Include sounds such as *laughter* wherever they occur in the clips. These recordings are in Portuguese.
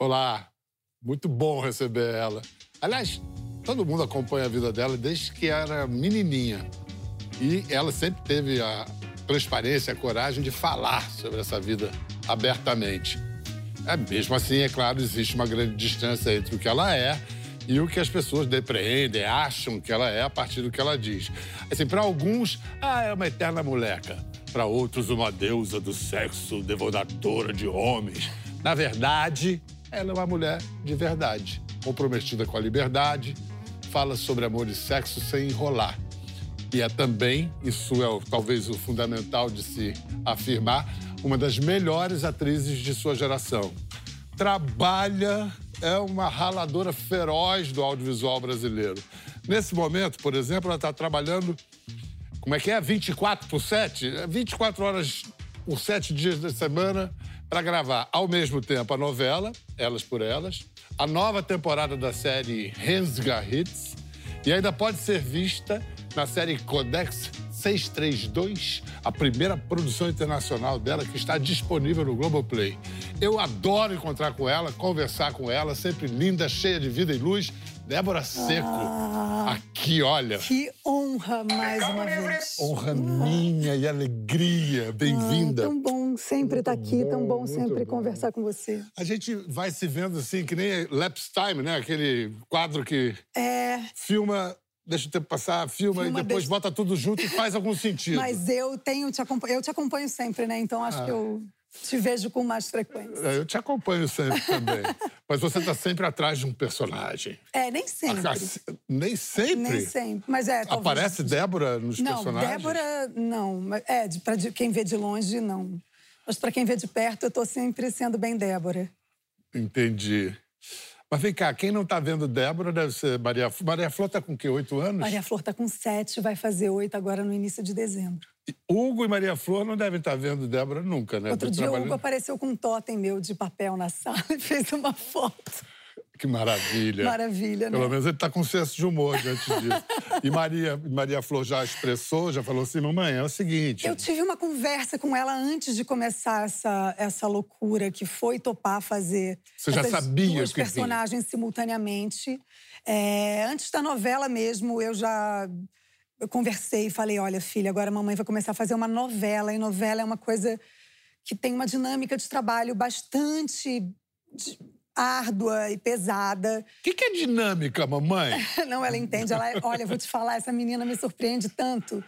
Olá, muito bom receber ela. Aliás, todo mundo acompanha a vida dela desde que era menininha. E ela sempre teve a transparência, a coragem de falar sobre essa vida abertamente. É, mesmo assim, é claro, existe uma grande distância entre o que ela é e o que as pessoas depreendem, acham que ela é a partir do que ela diz. Assim, para alguns, ah, é uma eterna moleca. Para outros, uma deusa do sexo, devoradora de homens. Na verdade, ela é uma mulher de verdade, comprometida com a liberdade, fala sobre amor e sexo sem enrolar. E é também, isso é talvez o fundamental de se afirmar, uma das melhores atrizes de sua geração. Trabalha é uma raladora feroz do audiovisual brasileiro. Nesse momento, por exemplo, ela está trabalhando, como é que é? 24 por 7? 24 horas por 7 dias da semana para gravar ao mesmo tempo a novela, Elas por Elas, a nova temporada da série Rensga Hits e ainda pode ser vista na série Codex 632, a primeira produção internacional dela que está disponível no Globoplay. Eu adoro encontrar com ela, conversar com ela, sempre linda, cheia de vida e luz. Débora Seco, ah, aqui, olha. Que honra mais uma vez. Honra minha e alegria. Bem-vinda. Ah, tão bom sempre estar tá aqui, bom, tão bom sempre bom. conversar com você. A gente vai se vendo assim, que nem Lapse Time, né? Aquele quadro que é... filma deixa o tempo passar, filma, filma e depois deixa... bota tudo junto e faz algum *laughs* sentido. Mas eu tenho te acompanho, eu te acompanho sempre, né? Então acho ah. que eu te vejo com mais frequência. É, eu te acompanho sempre também. *laughs* Mas você está sempre atrás de um personagem. É, nem sempre. nem sempre? Nem sempre. Mas é. Aparece Débora nos não, personagens? Débora, não. É, para quem vê de longe, não. Mas para quem vê de perto, eu estou sempre sendo bem Débora. Entendi. Mas vem cá, quem não está vendo Débora deve ser Maria Flor. Maria Flor está com o quê? Oito anos? Maria Flor está com sete, vai fazer oito agora no início de dezembro. Hugo e Maria Flor não devem estar vendo Débora nunca, né? Outro dia trabalhando... o Hugo apareceu com um totem meu de papel na sala *laughs* e fez uma foto. Que maravilha. Maravilha, né? Pelo menos ele está com senso de humor diante disso. *laughs* e Maria, Maria Flor já expressou, já falou assim, mamãe, é o seguinte... Eu tive uma conversa com ela antes de começar essa, essa loucura que foi topar fazer... Você já sabia duas que personagens simultaneamente. É, antes da novela mesmo, eu já eu conversei e falei, olha, filha, agora a mamãe vai começar a fazer uma novela. E novela é uma coisa que tem uma dinâmica de trabalho bastante árdua e pesada. O que, que, é dinâmica, mamãe? *laughs* Não, ela entende. Ela, olha, vou te falar, essa menina me surpreende tanto.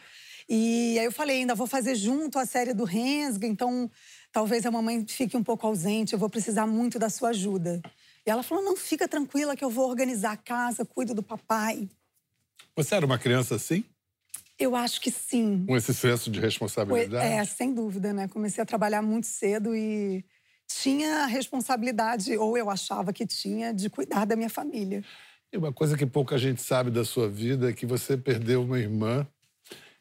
E aí eu falei, ainda vou fazer junto a série do Rensga, então talvez a mamãe fique um pouco ausente, eu vou precisar muito da sua ajuda. E ela falou, não, fica tranquila que eu vou organizar a casa, cuido do papai. Você era uma criança assim? Eu acho que sim. Com esse senso de responsabilidade? É, sem dúvida, né? Comecei a trabalhar muito cedo e tinha a responsabilidade, ou eu achava que tinha, de cuidar da minha família. E uma coisa que pouca gente sabe da sua vida é que você perdeu uma irmã.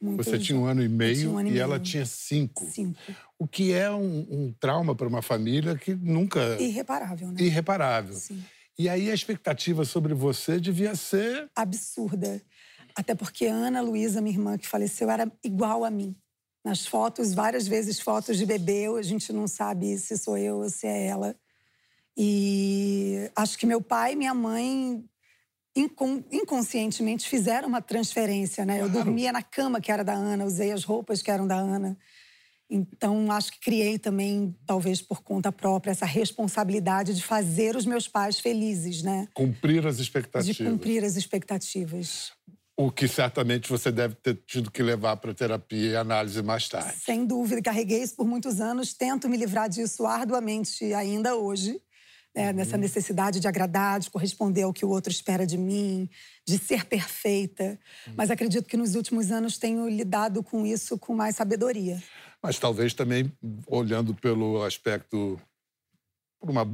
Muito você tinha um ano e meio um ano e, e ela tinha cinco. Cinco. O que é um, um trauma para uma família que nunca. Irreparável, né? Irreparável. Sim. E aí a expectativa sobre você devia ser. Absurda. Até porque a Ana Luísa, minha irmã que faleceu, era igual a mim nas fotos, várias vezes fotos de bebê, a gente não sabe se sou eu ou se é ela. E acho que meu pai e minha mãe inconscientemente fizeram uma transferência, né? Eu dormia na cama que era da Ana, usei as roupas que eram da Ana. Então, acho que criei também, talvez por conta própria, essa responsabilidade de fazer os meus pais felizes, né? Cumprir as expectativas. De cumprir as expectativas. O que certamente você deve ter tido que levar para terapia e análise mais tarde. Sem dúvida, carreguei isso por muitos anos, tento me livrar disso arduamente ainda hoje. Né, uhum. Nessa necessidade de agradar, de corresponder ao que o outro espera de mim, de ser perfeita. Uhum. Mas acredito que nos últimos anos tenho lidado com isso com mais sabedoria. Mas talvez também olhando pelo aspecto, por uma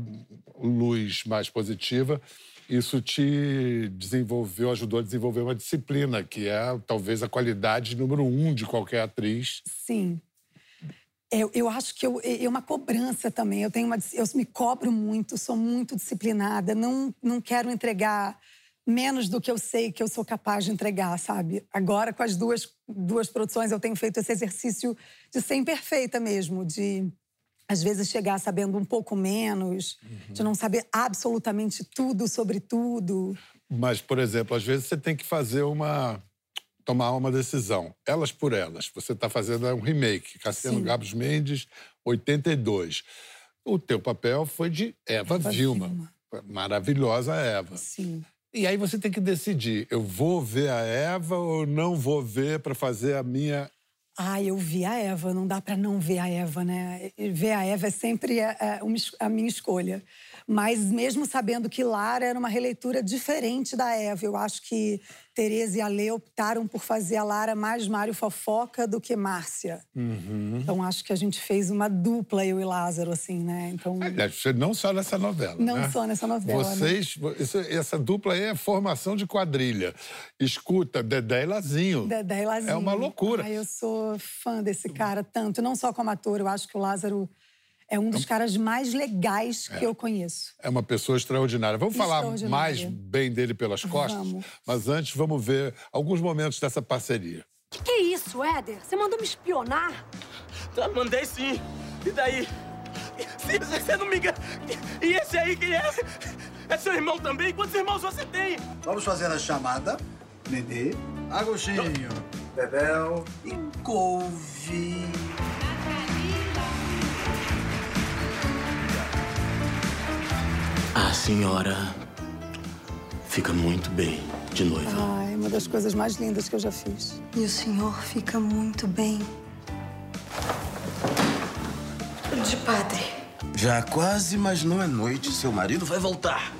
luz mais positiva, isso te desenvolveu, ajudou a desenvolver uma disciplina, que é talvez a qualidade número um de qualquer atriz. Sim. Eu, eu acho que eu, é uma cobrança também. Eu tenho uma, eu me cobro muito, sou muito disciplinada. Não, não quero entregar menos do que eu sei que eu sou capaz de entregar, sabe? Agora, com as duas, duas produções, eu tenho feito esse exercício de ser imperfeita mesmo, de às vezes chegar sabendo um pouco menos, uhum. de não saber absolutamente tudo sobre tudo. Mas, por exemplo, às vezes você tem que fazer uma tomar uma decisão, elas por elas. Você está fazendo um remake, Cassiano Gabos Mendes, 82. O teu papel foi de Eva, Eva Vilma. Vilma. Maravilhosa Eva. Sim. E aí você tem que decidir, eu vou ver a Eva ou não vou ver para fazer a minha ah, eu vi a Eva, não dá para não ver a Eva, né? Ver a Eva é sempre a, a, a minha escolha. Mas mesmo sabendo que Lara era uma releitura diferente da Eva, eu acho que Tereza e a Lê optaram por fazer a Lara mais Mário Fofoca do que Márcia. Uhum. Então acho que a gente fez uma dupla, eu e Lázaro, assim, né? Então... Aliás, não só nessa novela. Não né? só nessa novela. Né? Vocês, né? essa dupla aí é formação de quadrilha. Escuta, Dedé e Lazinho. Dedé e Lazinho. É uma loucura. Ai, eu sou fã desse cara, tanto, não só como ator, eu acho que o Lázaro é um dos então, caras mais legais que é. eu conheço. É uma pessoa extraordinária. Vamos falar mais bem dele pelas costas? Vamos. Mas antes, vamos ver alguns momentos dessa parceria. Que que é isso, Éder? Você mandou me espionar? Tá, mandei sim. E daí? Se você não me engana... E esse aí quem é? É seu irmão também? Quantos irmãos você tem? Vamos fazer a chamada. Nenê, Agostinho, Bebel e Couve. A senhora fica muito bem de noiva. Ai, uma das coisas mais lindas que eu já fiz. E o senhor fica muito bem de padre. Já quase, mas não é noite. Seu marido vai voltar.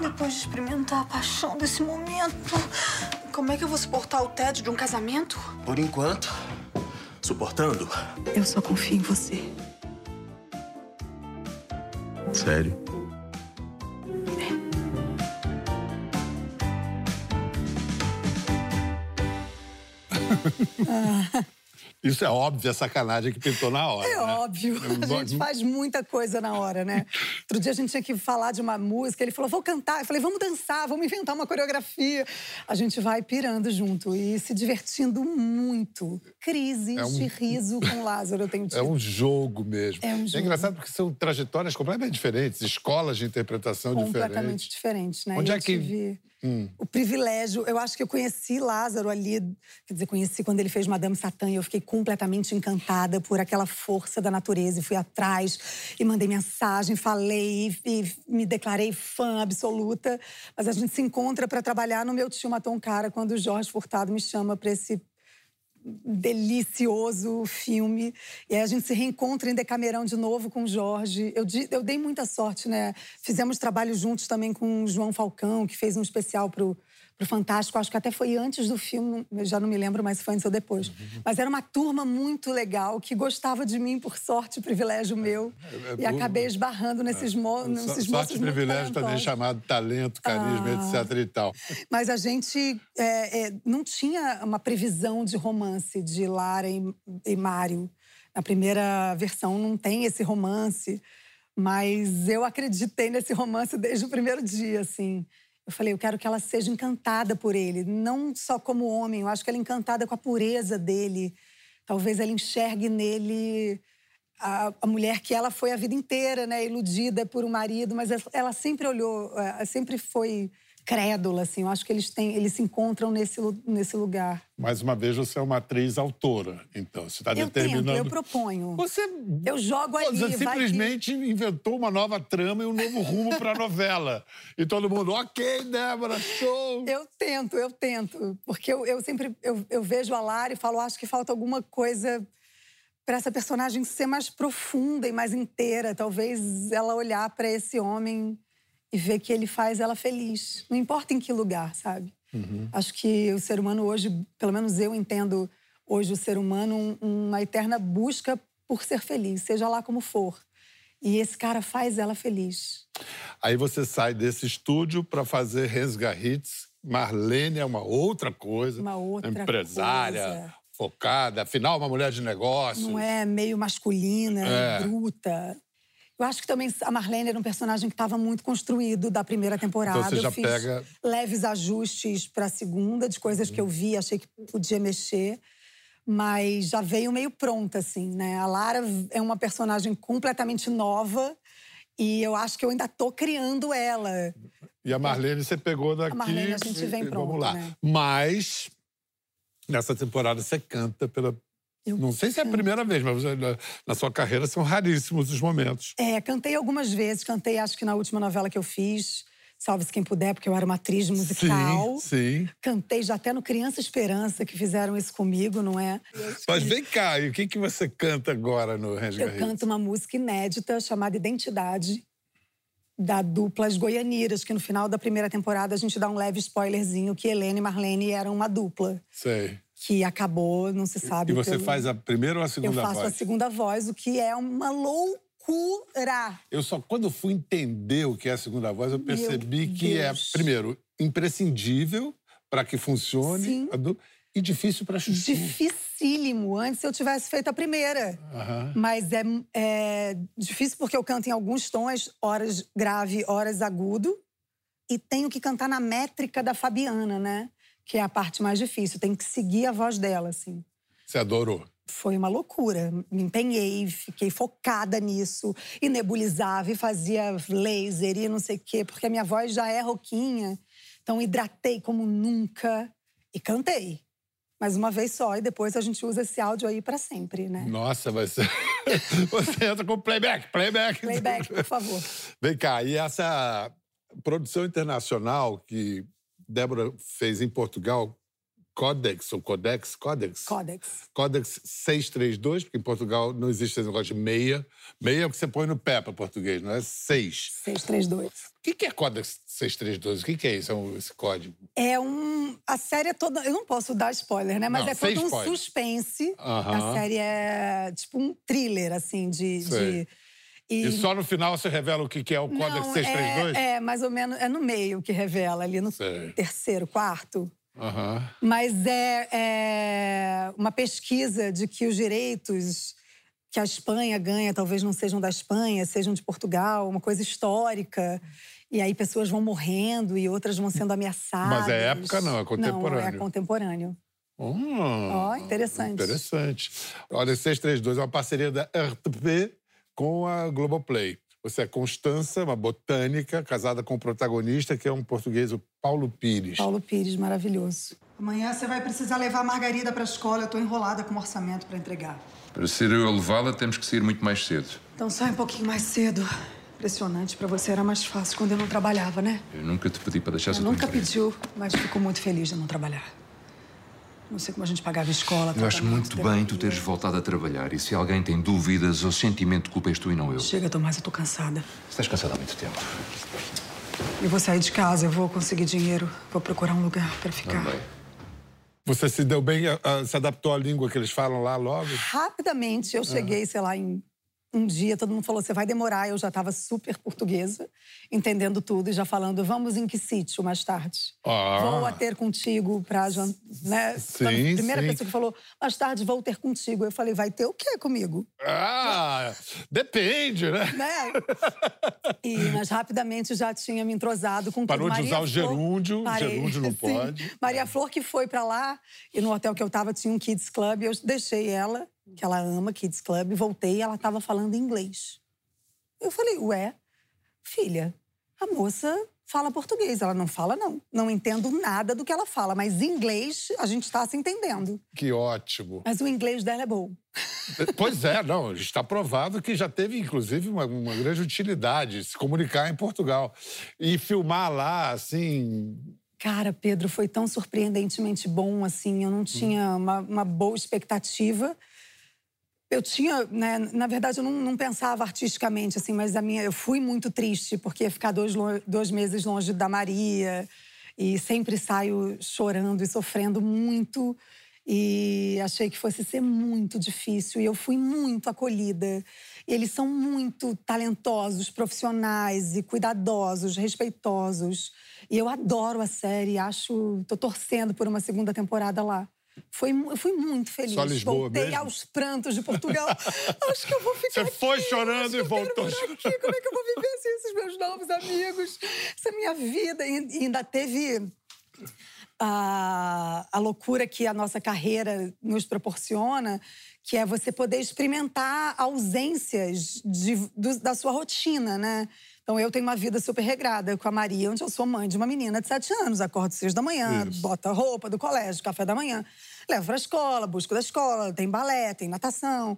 Depois de experimentar a paixão desse momento, como é que eu vou suportar o tédio de um casamento? Por enquanto, suportando. Eu só confio em você. Sério? *laughs* Isso é óbvio, é sacanagem que pintou na hora. É né? óbvio. A gente faz muita coisa na hora, né? Outro dia a gente tinha que falar de uma música, ele falou, vou cantar. Eu falei, vamos dançar, vamos inventar uma coreografia. A gente vai pirando junto e se divertindo muito. Crises é um... de riso com Lázaro, eu tenho dito. É um jogo mesmo. É um jogo. É engraçado porque são trajetórias completamente diferentes, escolas de interpretação completamente diferentes. Completamente diferentes, né? Onde é que... Tive Hum. O privilégio, eu acho que eu conheci Lázaro ali, quer dizer, conheci quando ele fez Madame Satã e eu fiquei completamente encantada por aquela força da natureza e fui atrás e mandei mensagem, falei e, me declarei fã absoluta. Mas a gente se encontra para trabalhar no meu tio Matou Cara quando o Jorge Furtado me chama para esse delicioso filme. E aí a gente se reencontra em Decamerão de novo com o Jorge. Eu, eu dei muita sorte, né? Fizemos trabalho juntos também com o João Falcão, que fez um especial pro pro Fantástico. Acho que até foi antes do filme, já não me lembro mais se foi antes ou depois. Uhum. Mas era uma turma muito legal que gostava de mim, por sorte, privilégio meu. É, é, e acabei esbarrando nesses, mo é. nesses so, Sorte e privilégio também chamado talento, carisma, ah. etc. e tal. Mas a gente é, é, não tinha uma previsão de romance de Lara e, e Mário. Na primeira versão não tem esse romance. Mas eu acreditei nesse romance desde o primeiro dia, assim. Eu falei, eu quero que ela seja encantada por ele, não só como homem, eu acho que ela é encantada com a pureza dele. Talvez ela enxergue nele a, a mulher que ela foi a vida inteira, né, iludida por um marido, mas ela sempre olhou, eh, sempre foi crédula, assim. Eu acho que eles têm, eles se encontram nesse, nesse lugar. Mais uma vez, você é uma atriz autora, então. Você está determinando. Tento, eu proponho. Você. Eu jogo ali. Você simplesmente que... inventou uma nova trama e um novo rumo para a *laughs* novela. E todo mundo, ok, Débora, show! Eu tento, eu tento. Porque eu, eu sempre eu, eu vejo a Lara e falo, acho que falta alguma coisa para essa personagem ser mais profunda e mais inteira. Talvez ela olhar para esse homem e ver que ele faz ela feliz. Não importa em que lugar, sabe? Uhum. Acho que o ser humano hoje, pelo menos eu entendo hoje o ser humano uma eterna busca por ser feliz, seja lá como for. E esse cara faz ela feliz. Aí você sai desse estúdio para fazer Rensgarritz. Marlene é uma outra coisa. Uma outra empresária, coisa. focada, afinal uma mulher de negócios. Não é meio masculina, é. bruta. Eu acho que também a Marlene era um personagem que estava muito construído da primeira temporada. Então você já eu fiz pega... leves ajustes para a segunda, de coisas uhum. que eu vi, achei que podia mexer. mas já veio meio pronta, assim, né? A Lara é uma personagem completamente nova e eu acho que eu ainda tô criando ela. E a Marlene você pegou daqui. A Marlene a gente vem pronto, Vamos lá. né? Mas nessa temporada você canta pela. Eu Não sei se é a primeira vez, mas na, sua carreira são raríssimos os momentos. É, cantei algumas vezes, cantei acho que na última novela que eu fiz, Salve-se Quem Puder, porque eu era uma atriz musical. Sim, sim. Cantei já até no Criança Esperança, que fizeram isso comigo, não é? Mas vem cá, e o que, que você canta agora no Range Eu canto uma música inédita chamada Identidade, da dupla As Goianiras, que no final da primeira temporada a gente dá um leve spoilerzinho que Helena e Marlene eram uma dupla, Sei. Que acabou, não se sabe. E você pelo- faz a primeira ou a Eu segunda faço voz? a segunda voz, o que é uma loucura. Eu só, quando fui entender o que é a segunda voz, eu Meu percebi que é, Deus. primeiro, imprescindível para que funcione Sim. e difícil para chuchu. Dificílimo. Antes eu tivesse feito a primeira. Aham. Mas é, é difícil porque eu canto em alguns tons, horas grave, horas agudo. E tenho que cantar na métrica da Fabiana, né? Que é a parte mais difícil. Tem que seguir a voz dela, assim. Você adorou. Foi uma loucura. Me empenhei, fiquei focada nisso. E nebulizava, e fazia laser e não sei o quê. Porque a minha voz já é roquinha. Então hidratei como nunca e cantei. Mas uma vez só. E depois a gente usa esse áudio aí pra sempre, né? Nossa, vai ser. *laughs* Você entra com playback, playback. Playback, por favor. Vem cá, e essa produção internacional que Débora fez em Portugal, Codex ou Codex? Codex? Codex. Codex 632, porque em Portugal não existe esse negócio de meia. Meia é o que você põe no pé para português, não é? Seis. 632. O que é Codex 632? O que é isso, esse código? É um. A série é toda. Eu não posso dar spoiler, né? Mas Não, é todo um spoiler. suspense. A série é tipo um thriller, assim, de. E, E só no final você revela o que é o Codex não, 632? É, é, mais ou menos. É no meio que revela, ali no Sei. terceiro, quarto. Aham. Mas é, é uma pesquisa de que os direitos que a Espanha ganha talvez não sejam da Espanha, sejam de Portugal, uma coisa histórica. E aí pessoas vão morrendo e outras vão sendo ameaçadas. Mas é época, não, é Não, é contemporâneo. contemporâneo. Hum, Ó, interessante. Interessante. Olha, 632 é uma parceria da RTP com a Globoplay. Você é Constança, uma botânica, casada com o protagonista, que é um português, o Paulo Pires. Paulo Pires, maravilhoso. Amanhã você vai precisar levar a Margarida para a escola. Eu tô enrolada com o orçamento para entregar. Para ser eu a levá-la, temos que sair muito mais cedo. Então sai um pouquinho mais cedo. Impressionante, para você era mais fácil quando eu não trabalhava, né? Eu nunca te pedi para deixar Eu nunca pediu, mas fico muito feliz de não trabalhar. Não sei como a gente pagava escola. Eu acho muito bem tu teres voltado a trabalhar. E se alguém tem dúvidas ou sentimento de culpa, és tu e não eu. Chega, Tomás, eu tô cansada. Estás cansado há muito tempo. Eu vou sair de casa, eu vou conseguir dinheiro. Vou procurar um lugar para ficar. Também. Você se deu bem, a- a- se adaptou à língua que eles falam lá logo? Rapidamente, eu cheguei, sei lá, em um dia, todo mundo falou, você vai demorar. Eu já estava super portuguesa, entendendo tudo e já falando, vamos em que sítio mais tarde? Ah. Vou a ter contigo pra jantar, né? Sim, a primeira sim. pessoa que falou, mais tarde vou ter contigo. Eu falei, vai ter o quê comigo? Ah, depende, né? né? E, mas rapidamente já tinha me entrosado com Parou tudo. de usar o Flor- gerúndio, gerúndio não *laughs* sim. pode. Maria Flor que foi pra lá e no hotel que eu tava tinha um kids club, eu deixei ela, que ela ama kids club, voltei e ela tava falando inglês. Eu falei, ué, filha, a moça fala português, ela não fala não. Não entendo nada do que ela fala, mas inglês a gente tá se entendendo. Que ótimo. Mas o inglês dela é bom. *laughs* Pois é, não, está provado que já teve, inclusive, uma, uma grande utilidade se comunicar em Portugal. E filmar lá, assim. Cara, Pedro, foi tão surpreendentemente bom, assim. Eu não tinha uma, uma boa expectativa. Eu tinha, né, na verdade, eu não, não pensava artisticamente, assim, mas a minha, eu fui muito triste, porque ficar dois, dois meses longe da Maria. E sempre saio chorando e sofrendo muito. E achei que fosse ser muito difícil. E eu fui muito acolhida. E eles são muito talentosos, profissionais e cuidadosos, respeitosos. E eu adoro a série, acho, tô torcendo por uma segunda temporada lá. Foi, eu fui muito feliz. Só Lisboa Voltei mesmo? aos prantos de Portugal. *laughs* acho que eu vou ficar Você foi aqui, chorando e voltou aqui. Como é que eu vou viver sem esses meus novos amigos? Essa minha vida. E e ainda teve a, a loucura que a nossa carreira nos proporciona, que é você poder experimentar ausências de, do, da sua rotina, né? Então, eu tenho uma vida super regrada com a Maria, onde eu sou mãe de uma menina de sete anos. Acordo seis da manhã, Isso. bota roupa do colégio, café da manhã, levo pra escola, busco da escola, tem balé, tem natação,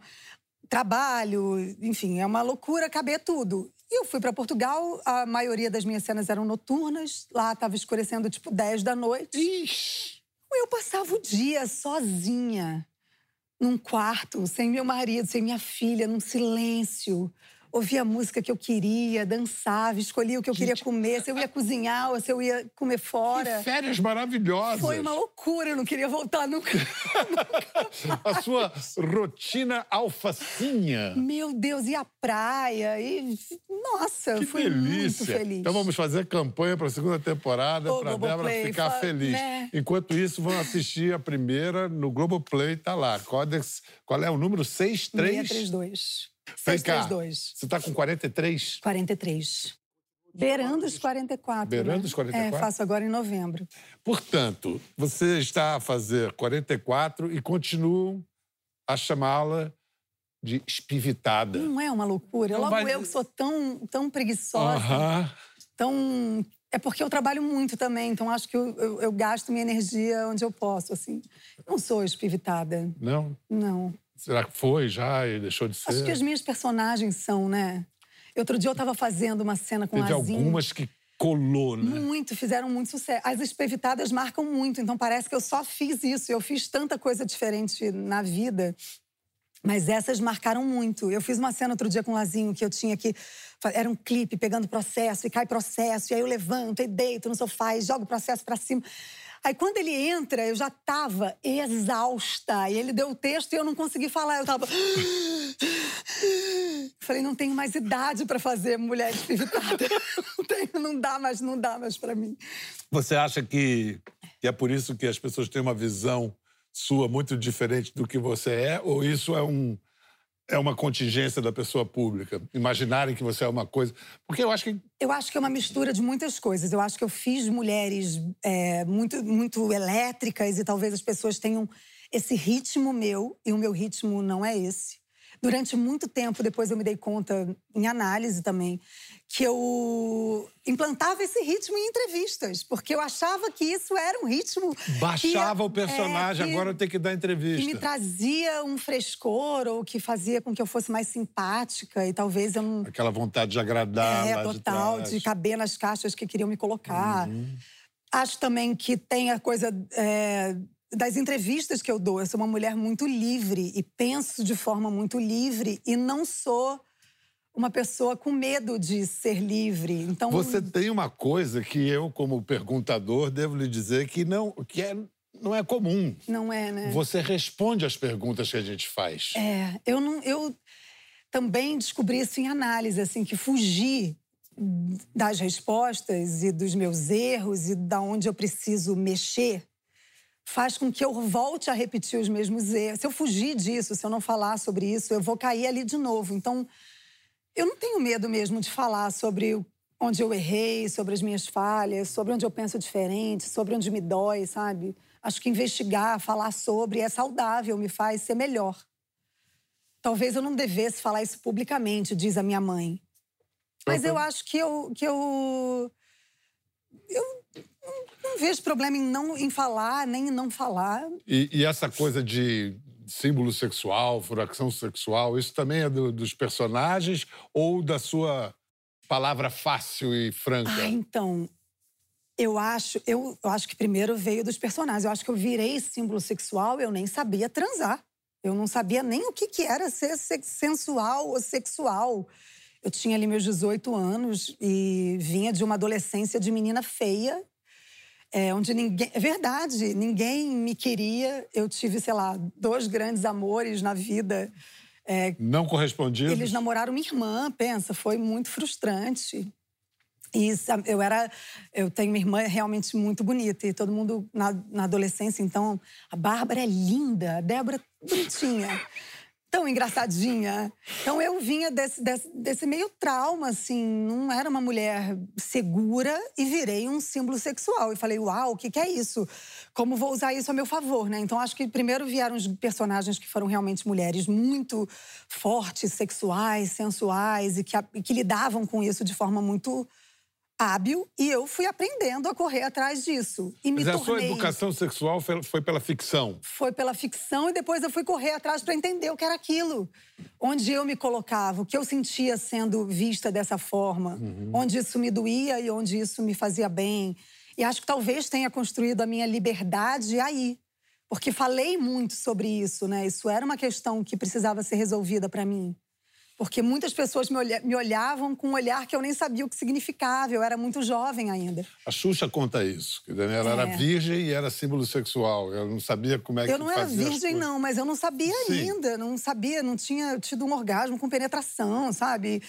trabalho, enfim, é uma loucura caber tudo. E eu fui para Portugal, a maioria das minhas cenas eram noturnas, lá estava escurecendo tipo 10 da noite. Ixi. Eu passava o dia sozinha, num quarto, sem meu marido, sem minha filha, num silêncio. Ouvia a música que eu queria, dançava, escolhia o que eu queria comer, se eu ia cozinhar ou se eu ia comer fora. Que férias maravilhosas. Foi uma loucura, eu não queria voltar *laughs* nunca. A sua rotina alfacinha. Meu Deus, e a praia? E nossa, Que fui delícia. muito feliz. Então vamos fazer campanha para a segunda temporada para a Débora ficar fa- feliz. né? Enquanto isso, vão assistir a primeira no Globoplay, tá lá. Codex, qual é o número? 63? 632. Vem cá, 632. Você tá com 43? 43. Beirando os 44. Beirando né? os 44? É, faço agora em novembro. Portanto, você está a fazer 44 e continuam a chamá-la de espivitada. Não é uma loucura? Não Logo vai- eu que sou tão, tão preguiçosa, Aham. tão... É porque eu trabalho muito também, então acho que eu, eu- eu gasto minha energia onde eu posso, assim. Não sou espivitada, Não? não. Será que foi já e deixou de ser? Acho que as minhas personagens são, né? Outro dia eu estava fazendo uma cena com Teve Lazinho. algumas que colou, né? Muito, fizeram muito sucesso. As espevitadas marcam muito, então parece que eu só fiz isso. Eu fiz tanta coisa diferente na vida, mas essas marcaram muito. Eu fiz uma cena outro dia com o Lazinho que eu tinha que. Era um clipe pegando processo e cai processo, e aí eu levanto e deito no sofá e jogo o processo pra cima. Aí quando ele entra, eu já tava exausta. E ele deu o texto e eu não consegui falar. Eu tava. *gasps* Falei, não tenho mais idade pra fazer mulher espivitada. *laughs* Não, tenho, não dá mais, não dá mais pra mim. Você acha que é por isso que as pessoas têm uma visão sua muito diferente do que você é? Ou isso é, um, é uma contingência da pessoa pública? Imaginarem que você é uma coisa. Porque eu acho que. Eu acho que é uma mistura de muitas coisas. Eu acho que eu fiz mulheres é, muito, muito elétricas e talvez as pessoas tenham esse ritmo meu e o meu ritmo não é esse. Durante muito tempo, depois eu me dei conta, em análise também, que eu implantava esse ritmo em entrevistas, porque eu achava que isso era um ritmo. que Baixava ia- o personagem, é, que- agora eu tenho que dar entrevista. que me trazia um frescor ou que fazia com que eu fosse mais simpática e talvez eu não Aquela vontade de agradar é, total, de, de, caber nas caixas que queriam me colocar. Acho também que tem a coisa é, das entrevistas que eu dou. Eu sou uma mulher muito livre e penso de forma muito livre e não sou uma pessoa com medo de ser livre. Então, Você tem uma coisa que eu, como perguntador, devo lhe dizer que não, que é, não é comum. não é, né? Você responde às perguntas que a gente faz. É, eu não, eu também descobri isso em análise, assim, que fugir das respostas e dos meus erros e da onde eu preciso mexer faz com que eu volte a repetir os mesmos erros. Se eu fugir disso, se eu não falar sobre isso, eu vou cair ali de novo. Então, eu não tenho medo mesmo de falar sobre onde eu errei, sobre as minhas falhas, sobre onde eu penso diferente, sobre onde me dói, sabe? Acho que investigar, falar sobre é saudável, me faz ser melhor. Talvez eu não devesse falar isso publicamente, diz a minha mãe. Mas eu acho que eu. Que eu, eu não- não vejo problema em não em falar, nem em não falar. E, e essa coisa de símbolo sexual, furacão sexual, isso também é do- dos personagens ou da sua palavra fácil e franca? Ah, então. Eu acho, eu, eu acho que primeiro veio dos personagens. Eu acho que eu virei símbolo sexual, eu nem sabia transar. Eu não sabia nem o que, que era ser sensual ou sexual. Eu tinha ali meus 18 anos e vinha de uma adolescência de menina feia, é, onde ninguém. É verdade, ninguém me queria. Eu tive, sei lá, dois grandes amores na vida. É, Não correspondidos? eles namoraram minha irmã, pensa, foi muito frustrante. E eu era, eu tenho uma irmã realmente muito bonita e todo mundo na, na adolescência, então a Bárbara é linda, a Débora bonitinha. Tão engraçadinha. Então eu vinha desse, desse, desse, meio trauma, assim, não era uma mulher segura e virei um símbolo sexual. E falei, uau, o que, que é isso? Como vou usar isso a meu favor, né? Então acho que primeiro vieram os personagens que foram realmente mulheres muito fortes, sexuais, sensuais e que, e que lidavam com isso de forma muito hábil e eu fui aprendendo a correr atrás disso. E Mas me a tornei... sua educação sexual foi, foi pela ficção? Foi pela ficção e depois eu fui correr atrás para entender o que era aquilo. Onde eu me colocava, o que eu sentia sendo vista dessa forma. Uhum. Onde isso me doía e onde isso me fazia bem. E acho que talvez tenha construído a minha liberdade aí. Porque falei muito sobre isso, né? Isso era uma questão que precisava ser resolvida para mim. Porque muitas pessoas me, olha, me, olhavam com um olhar que eu nem sabia o que significava, eu era muito jovem ainda. A Xuxa conta isso, que ela é. era virgem e era símbolo sexual. Eu não sabia como é que Eu não era virgem, não, mas eu não sabia Sim. ainda. Não sabia, não tinha tido um orgasmo com penetração, sabe?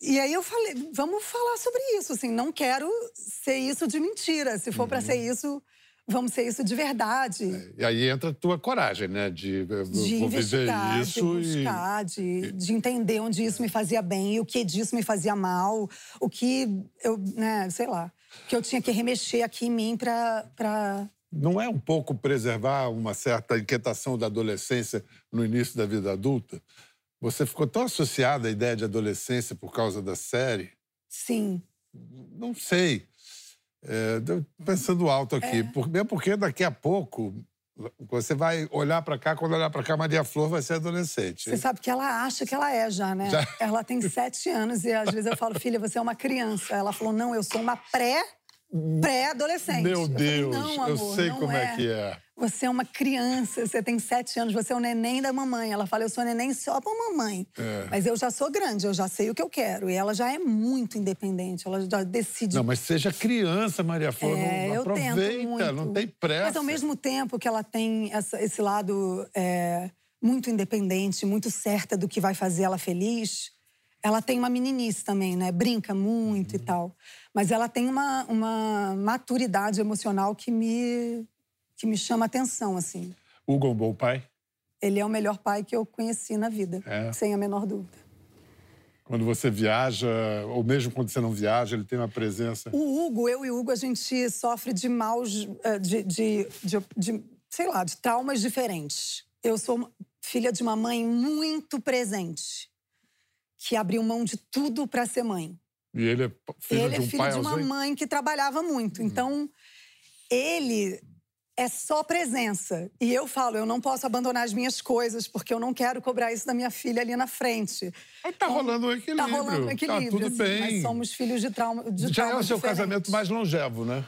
E aí eu falei, vamos falar sobre isso, assim, não quero ser isso de mentira. Se for uhum. para ser isso, vamos ser isso de verdade. É, e aí entra a tua coragem, né? De, de vou viver isso de buscar, e... de, de entender onde isso me fazia bem e o que disso me fazia mal, o que eu, né, sei lá, que eu tinha que remexer aqui em mim para pra... Não é um pouco preservar uma certa inquietação da adolescência no início da vida adulta? Você ficou tão associada à ideia de adolescência por causa da série? Sim. Não sei. É, pensando alto aqui, é. por, mesmo porque daqui a pouco você vai olhar para cá, quando olhar para cá, Maria Flor vai ser adolescente. Você sabe que ela acha que ela é já, né? Já? Ela tem sete anos e às vezes eu falo, filha, você é uma criança. Ela falou, não, eu sou uma pré pré-adolescente. Meu Deus, eu, falei, eu sei como é. é. que é. Você é uma criança, você tem sete anos, você é o neném da mamãe. Ela fala, eu sou neném só pra mamãe. É. Mas eu já sou grande, eu já sei o que eu quero. E ela já é muito independente, ela já decide. Não, mas seja criança, Maria Flor. É, não, aproveita, não tem pressa. Mas ao mesmo tempo que ela tem essa, esse lado é, muito independente, muito certa do que vai fazer ela feliz, ela tem uma meninice também, né? Brinca muito uhum. e tal. Mas ela tem uma, uma maturidade emocional que me, que me chama atenção, assim. Hugo é um bom pai? Ele é o melhor pai que eu conheci na vida, é. sem a menor dúvida. Quando você viaja, ou mesmo quando você não viaja, ele tem uma presença. O Hugo, eu e o Hugo, a gente sofre de maus. Eh, de, de, de, de sei lá, de traumas diferentes. Eu sou filha de uma mãe muito presente, que abriu mão de tudo para ser mãe. E ele é filho ele de um é filho pai de uma mãe que trabalhava muito. Então, ele é só presença. E eu falo, eu não posso abandonar as minhas coisas, porque eu não quero cobrar isso da minha filha ali na frente. Mas tá então, rolando um equilíbrio. Tá rolando um equilíbrio. Tá tudo assim, bem. Mas somos filhos de trauma. De Já é o seu diferentes. casamento mais longevo, né?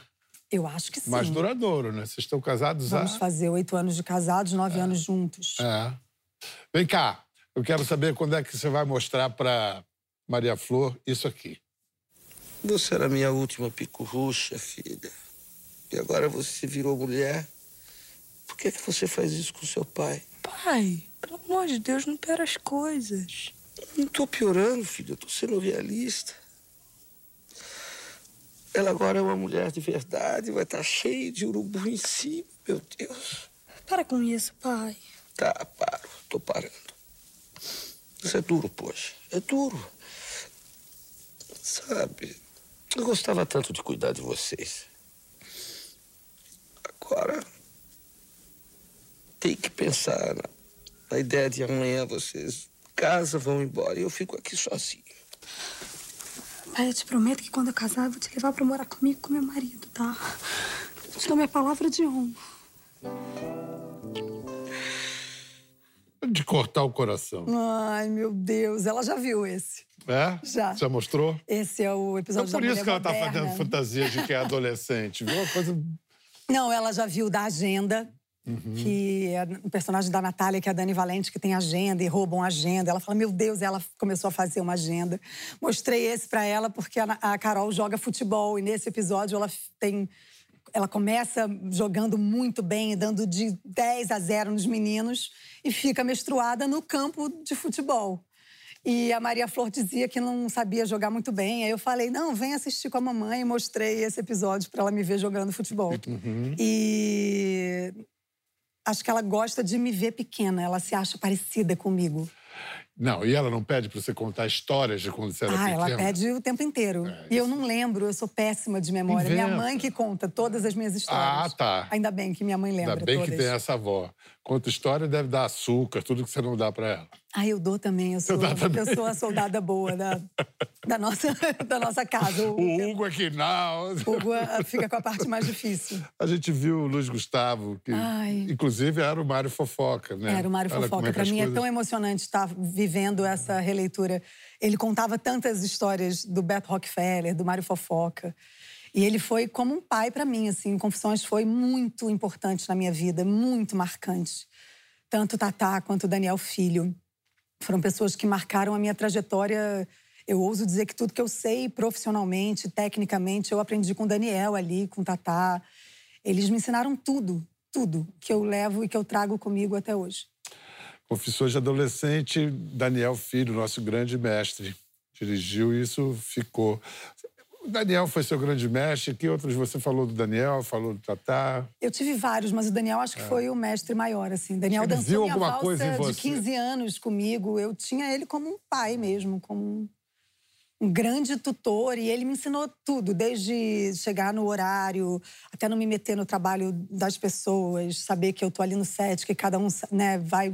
Eu acho que sim. Mais duradouro, né? Vocês estão casados Vamos há... Vamos fazer oito anos de casados, nove é. anos juntos. É. Vem cá, eu quero saber quando é que você vai mostrar para Maria Flor isso aqui. Você era minha última pico-ruxa, filha. E agora você virou mulher. Por que, que você faz isso com seu pai? Pai, pelo amor de Deus, não piora as coisas. Não tô piorando, filha. Eu tô sendo realista. Ela agora é uma mulher de verdade, vai estar tá cheia de urubu em si, meu Deus. Para com isso, pai. Tá, paro. Tô parando. Isso é duro, poxa. É duro. Sabe, eu gostava tanto de cuidar de vocês. Agora, tem que pensar na, na ideia de amanhã vocês casa, vão embora e eu fico aqui sozinho. Pai, eu te prometo que quando eu casar, eu vou te levar pra morar comigo com meu marido, tá? Eu te dou minha palavra de honra. De cortar o coração. Ai, meu Deus. Ela já viu esse. É? Já. Já mostrou? Esse é o episódio então, por isso que ela moderna. tá fazendo fantasia de que é adolescente. Viu? Uma coisa... Não, ela já viu da agenda. Uhum. Que é o personagem da Natália, que é a Dani Valente, que tem agenda e roubam agenda. Ela fala: Meu Deus, ela começou a fazer uma agenda. Mostrei esse para ela porque a, a Carol joga futebol e nesse episódio ela tem ela começa jogando muito bem, dando de 10 a 0 nos meninos e fica menstruada no campo de futebol. E a Maria Flor dizia que não sabia jogar muito bem. Aí eu falei: não, vem assistir com a mamãe. E mostrei esse episódio para ela me ver jogando futebol. Uhum. E acho que ela gosta de me ver pequena, ela se acha parecida comigo. Não, e ela não pede para você contar histórias de quando você era ah, pequena? ela pede o tempo inteiro. É, e eu não lembro, eu sou péssima de memória. Inventa. Minha mãe que conta todas as minhas histórias. Ah, tá. Ainda bem que minha mãe lembra Ainda bem todas. que tem essa avó. Conta história, deve dar açúcar, tudo que você não dá para ela. Ah, eu dou também. Eu sou, também. Eu sou a soldada boa da, da, nossa, *laughs* da nossa casa. O, O Hugo aqui não. o Hugo ah, fica com a parte mais difícil. A gente viu o Luiz Gustavo, que Ai. inclusive era o Mário Fofoca, né? Era o Mário Olha Fofoca. é Para mim coisas- é tão emocionante estar vivendo essa releitura. Ele contava tantas histórias do Beto Rockefeller, do Mário Fofoca. E ele foi como um pai para mim, assim. Confissões foi muito importante na minha vida, muito marcante. Tanto o Tatá quanto o Daniel Filho. Foram pessoas que marcaram a minha trajetória. Eu ouso dizer que tudo que eu sei profissionalmente, tecnicamente, eu aprendi com o Daniel ali, com o Tatá. Eles me ensinaram tudo, tudo que eu levo e que eu trago comigo até hoje. Confissões de Adolescente, Daniel Filho, nosso grande mestre, dirigiu e isso ficou. O Daniel foi seu grande mestre. Que outros você falou do Daniel, falou do Tatá? Eu tive vários, mas o Daniel acho que foi o mestre maior, assim. Daniel É. Ele dançou minha alguma valsa coisa em de você? 15 anos comigo. Eu tinha ele como um pai mesmo, como um, um grande tutor. E ele me ensinou tudo, desde chegar no horário, até não me meter no trabalho das pessoas, saber que eu tô ali no set, que cada um né, vai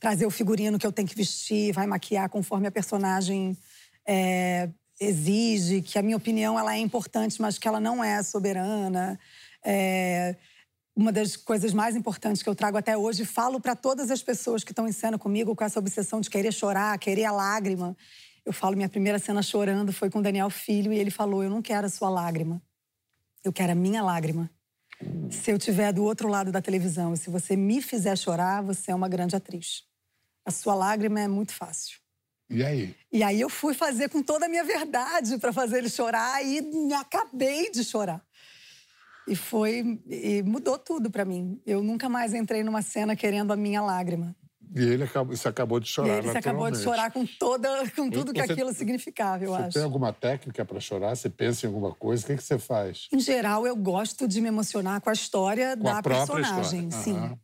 trazer o figurino que eu tenho que vestir, vai maquiar conforme a personagem é, exige, que a minha opinião ela é importante, mas que ela não é soberana. É, uma das coisas mais importantes que eu trago até hoje, falo para todas as pessoas que estão em cena comigo com essa obsessão de querer chorar, querer a lágrima. Eu falo, minha primeira cena chorando foi com o Daniel Filho e ele falou: Eu não quero a sua lágrima, eu quero a minha lágrima. Se eu estiver do outro lado da televisão e se você me fizer chorar, você é uma grande atriz. A sua lágrima é muito fácil. E aí? E aí eu fui fazer com toda a minha verdade para fazer ele chorar e me acabei de chorar. E foi e mudou tudo para mim. Eu nunca mais entrei numa cena querendo a minha lágrima. E ele acabou, você acabou de E chorar, ele se acabou de chorar com toda com tudo que Você- aquilo significava, eu Você acho. tem alguma técnica para chorar? Você pensa em alguma coisa? O que, que você faz? Em geral, eu gosto de me emocionar com a história Com da a personagem, história. sim. Aham.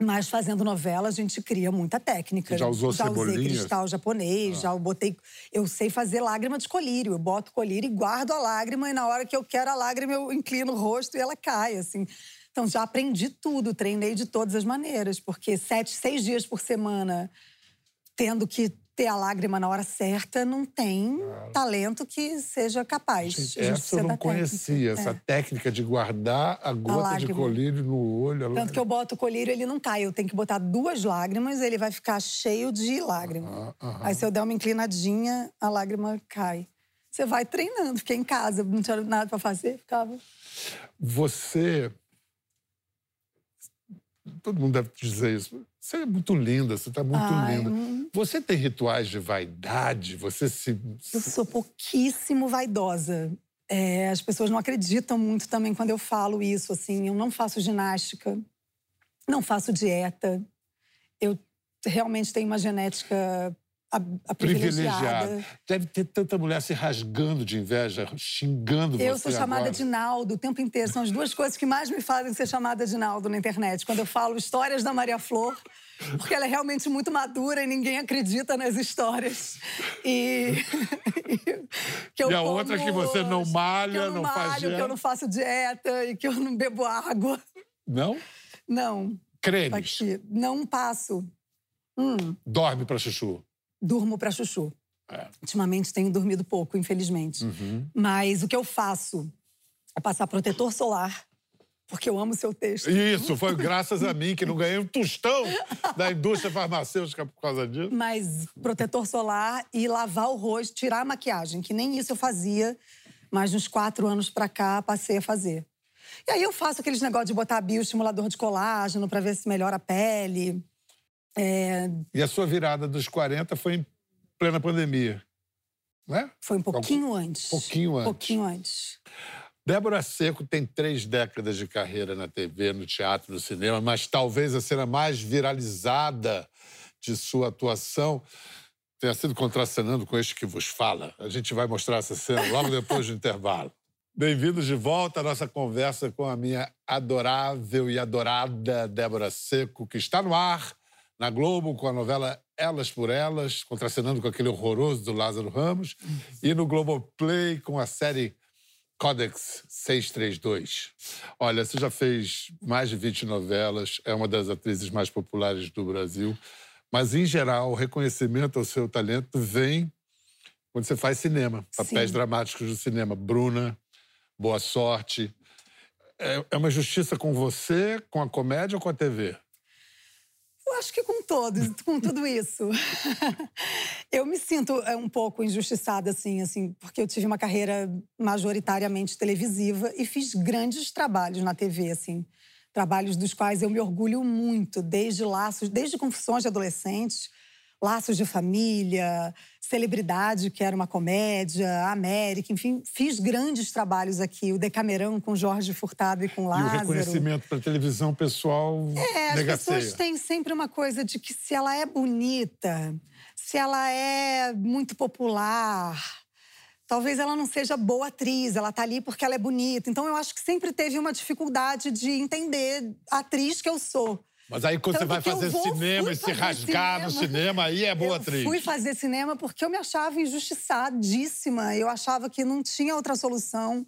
Mas fazendo novela, a gente cria muita técnica. Já usou já usei cristal japonês, já botei. Eu sei fazer lágrima de colírio. Eu boto colírio e guardo a lágrima, e na hora que eu quero a lágrima, eu inclino o rosto e ela cai, assim. Então já aprendi tudo, treinei de todas as maneiras, porque sete, seis dias por semana, tendo que ter a lágrima na hora certa, não tem talento que seja capaz. A gente Essa eu não da técnica. conhecia, essa É. técnica de guardar a gota de lágrima. colírio no olho. a Tanto que eu boto o colírio, ele não cai. Eu tenho que botar duas lágrimas, ele vai ficar cheio de lágrima. Aí se eu der uma inclinadinha, a lágrima cai. Você vai treinando. Fiquei em casa, não tinha nada para fazer, ficava. Você. Todo mundo deve dizer isso. Você é muito linda, você está muito Ai, linda. hum. Você tem rituais de vaidade? Você se. Eu sou pouquíssimo vaidosa. É, as pessoas não acreditam muito também quando eu falo isso. Assim, eu não faço ginástica, não faço dieta. Eu realmente tenho uma genética a, a privilegiada. privilegiada. Deve ter tanta mulher se rasgando de inveja, xingando Eu você. sou chamada agora. de Naldo o tempo inteiro. São as duas coisas que mais me fazem ser chamada de Naldo na internet. Quando eu falo histórias da Maria Flor, porque ela é realmente muito madura e ninguém acredita nas histórias. E. *laughs* que eu E a como- outra que você não malha, que eu não, não faz malho, que dieta. eu não faço dieta e que eu não bebo água. Não? Não, Cremes. aqui. Não passo. Hum, Dorme para chuchu. Durmo pra chuchu. É. Ultimamente tenho dormido pouco, infelizmente. Uhum. Mas o que eu faço é passar protetor solar, porque eu amo seu texto. Isso, foi graças a mim que não ganhei um tostão da indústria farmacêutica por causa disso. Mas protetor solar e lavar o rosto, tirar a maquiagem, que nem isso eu fazia, mas uns quatro anos pra cá passei a fazer. E aí eu faço aqueles negócios de botar bioestimulador de colágeno pra ver se melhora a pele. É, E a sua virada dos 40 foi em plena pandemia. Né? foi um pouquinho antes. pouquinho antes. Pouquinho antes. Débora Seco tem três décadas de carreira na TV, no teatro, no cinema, mas talvez a cena mais viralizada de sua atuação tenha sido contracenando com este que vos fala. A gente vai mostrar essa cena logo depois do *laughs* intervalo. Bem-vindos de volta à nossa conversa com a minha adorável e adorada Débora Seco, que está no ar na Globo com a novela Elas por Elas, contracenando com aquele horroroso do Lázaro Ramos, e no Globoplay com a série Codex 632. Olha, você já fez mais de 20 novelas, é uma das atrizes mais populares do Brasil, mas, em geral, o reconhecimento ao seu talento vem quando você faz cinema, papéis Sim. dramáticos do cinema. Bruna, Boa Sorte. É, é uma justiça com você, com a comédia ou com a TV? Eu acho que com todos, com tudo isso. *laughs* eu me sinto é, um pouco injustiçada, assim, assim, porque eu tive uma carreira majoritariamente televisiva e fiz grandes trabalhos na TV, assim. Trabalhos dos quais eu me orgulho muito, desde laços, desde confissões de adolescentes, laços de família, celebridade, que era uma comédia, América, enfim, fiz grandes trabalhos aqui, o Decamerão com Jorge Furtado e com E o Lázaro. reconhecimento para televisão pessoal É, as negaceia. pessoas têm sempre uma coisa de que se ela é bonita, se ela é muito popular, talvez ela não seja boa atriz, ela tá ali porque ela é bonita. Então eu acho que sempre teve uma dificuldade de entender a atriz que eu sou. Mas aí quando Tanto você vai eu fazer vou- cinema e se rasgar no cinema. cinema, aí é boa eu atriz. fui fazer cinema porque eu me achava injustiçadíssima. Eu achava que não tinha outra solução.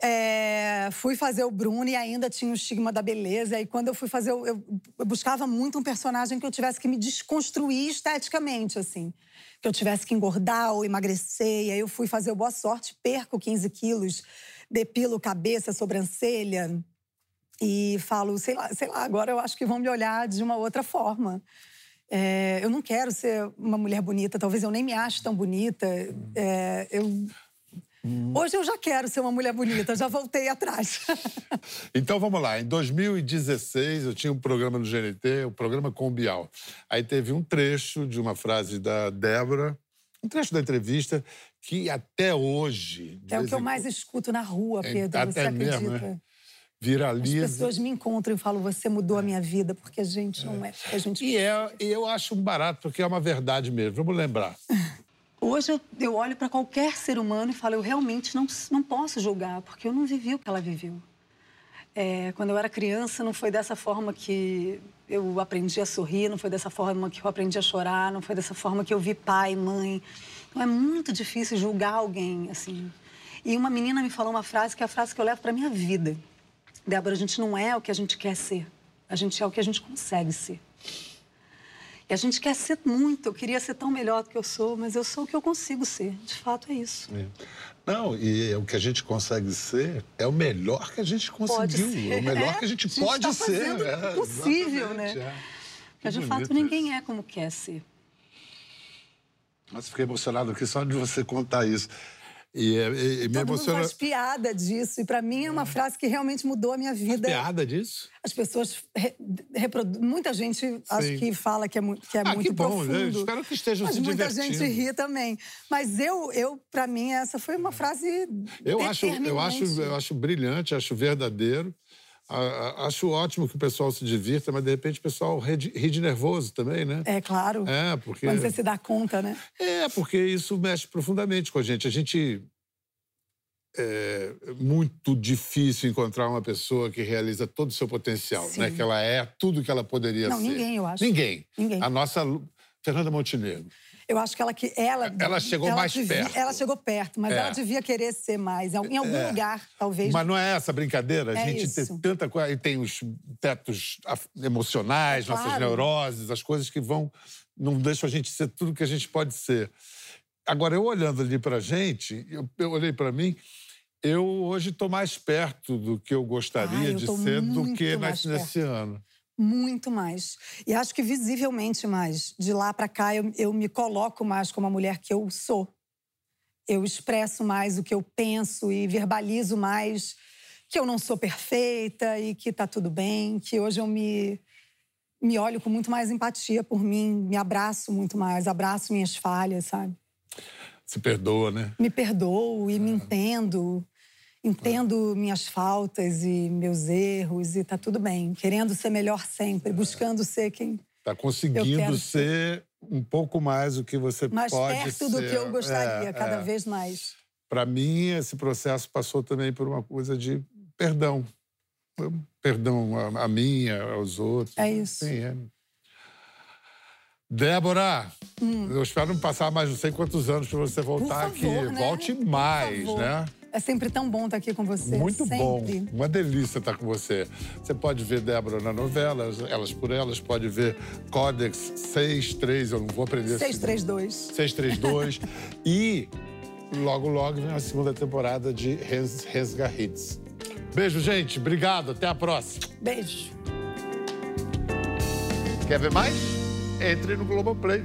É, fui fazer o Bruno e ainda tinha o estigma da beleza. E quando eu fui fazer, o- eu, eu buscava muito um personagem que eu tivesse que me desconstruir esteticamente, assim. Que eu tivesse que engordar ou emagrecer. E aí, eu fui fazer o Boa Sorte, perco 15 quilos, depilo cabeça, sobrancelha. E falo, sei lá, sei lá, agora eu acho que vão me olhar de uma outra forma. É, eu não quero ser uma mulher bonita, talvez eu nem me ache tão bonita. É, eu... Hoje eu já quero ser uma mulher bonita, já voltei atrás. *laughs* Então vamos lá. Em 2016, eu tinha um programa no GNT, o programa com Bial. Aí teve um trecho de uma frase da Débora, um trecho da entrevista, que até hoje. É o que eu mais escuto na rua, É, Pedro. até você acredita? mesmo, né? As viraliza. pessoas me encontram e falam: você mudou a minha vida, porque a gente não é. A gente E é, e eu acho um barato, porque é uma verdade mesmo. Vamos lembrar. *laughs* Hoje eu, eu olho para qualquer ser humano e falo, eu realmente não, não posso julgar, porque eu não vivi o que ela viveu. É, quando eu era criança, não foi dessa forma que eu aprendi a sorrir, não foi dessa forma que eu aprendi a chorar, não foi dessa forma que eu vi pai, mãe. Então é muito difícil julgar alguém, assim. E uma menina me falou uma frase que é a frase que eu levo para minha vida. Débora, a gente não é o que a gente quer ser, a gente é o que a gente consegue ser. E a gente quer ser muito. Eu queria ser tão melhor do que eu sou, mas eu sou o que eu consigo ser. De fato, é isso. Não, e o que a gente consegue ser é o melhor que a gente conseguiu. É o melhor É, que a gente a gente pode tá ser. é, possível, né? é. Mas, de fato, ninguém é como quer ser. Nossa, fiquei emocionado aqui só de você contar isso. E, é- e- e me Todo mundo emociona. faz piada disso. E, para mim, é uma frase que realmente mudou a minha vida. Piada disso? As pessoas re- reproduzem. Muita gente acho Sim. que fala que é, mu- que é Ah, muito que bom, profundo. né? Espero que estejam mas se muita divertindo. gente ri também. Mas eu, eu para mim, essa foi uma frase Eu acho, eu, acho, eu acho brilhante, acho verdadeiro. Acho ótimo que o pessoal se divirta, mas de repente o pessoal ri de, ri de nervoso também, né? É claro. É, porque. Quando você se dá conta, né? É, porque isso mexe profundamente com a gente. A gente. É muito difícil encontrar uma pessoa que realiza todo o seu potencial, Sim. né? Que ela é tudo que ela poderia Não, ser. ninguém, eu acho. Ninguém. Ninguém. A nossa Fernanda Montenegro. Eu acho que ela que ela Ela chegou mais devia- perto. Ela chegou perto, mas É. ela devia querer ser mais em algum É. lugar, talvez. Mas não é essa brincadeira? A É gente isso. tem tanta coisa. E tem os tetos emocionais, É nossas neuroses, as coisas que vão. não deixam a gente ser tudo que a gente pode ser. Agora, eu olhando ali pra gente, eu, eu olhei pra mim. Eu hoje estou mais perto do que eu gostaria eu de ser do que nesse, nesse ano. Muito mais. E acho que visivelmente mais. De lá para cá, eu, eu me coloco mais como a mulher que eu sou. Eu expresso mais o que eu penso e verbalizo mais que eu não sou perfeita e que tá tudo bem, que hoje eu me me olho com muito mais empatia por mim, me abraço muito mais, abraço minhas falhas, sabe? Se perdoa, né? me perdoo e me entendo. Entendo minhas faltas e meus erros e tá tudo bem. Querendo ser melhor sempre, buscando ser quem Está Eu conseguindo quero ser um pouco mais o que você mais pode perto ser. do que eu gostaria, É, cada é. vez mais. para mim, esse processo passou também por uma coisa de perdão. Perdão a, a mim, aos outros. É isso. Sim, é. Débora, Hum. eu espero não passar mais não sei quantos anos para você voltar favor, aqui. né? Volte mais, né? É sempre tão bom estar aqui com você. Muito sempre. bom. Uma delícia estar com você. Você pode ver Débora na novela, Elas por Elas, pode ver Codex 63, eu não vou aprender esse- 632. 632. e logo, logo vem a segunda temporada de Res, Resga Hits. Beijo, gente. Obrigado. Até a próxima. Beijo. Quer ver mais? Entre no Globoplay.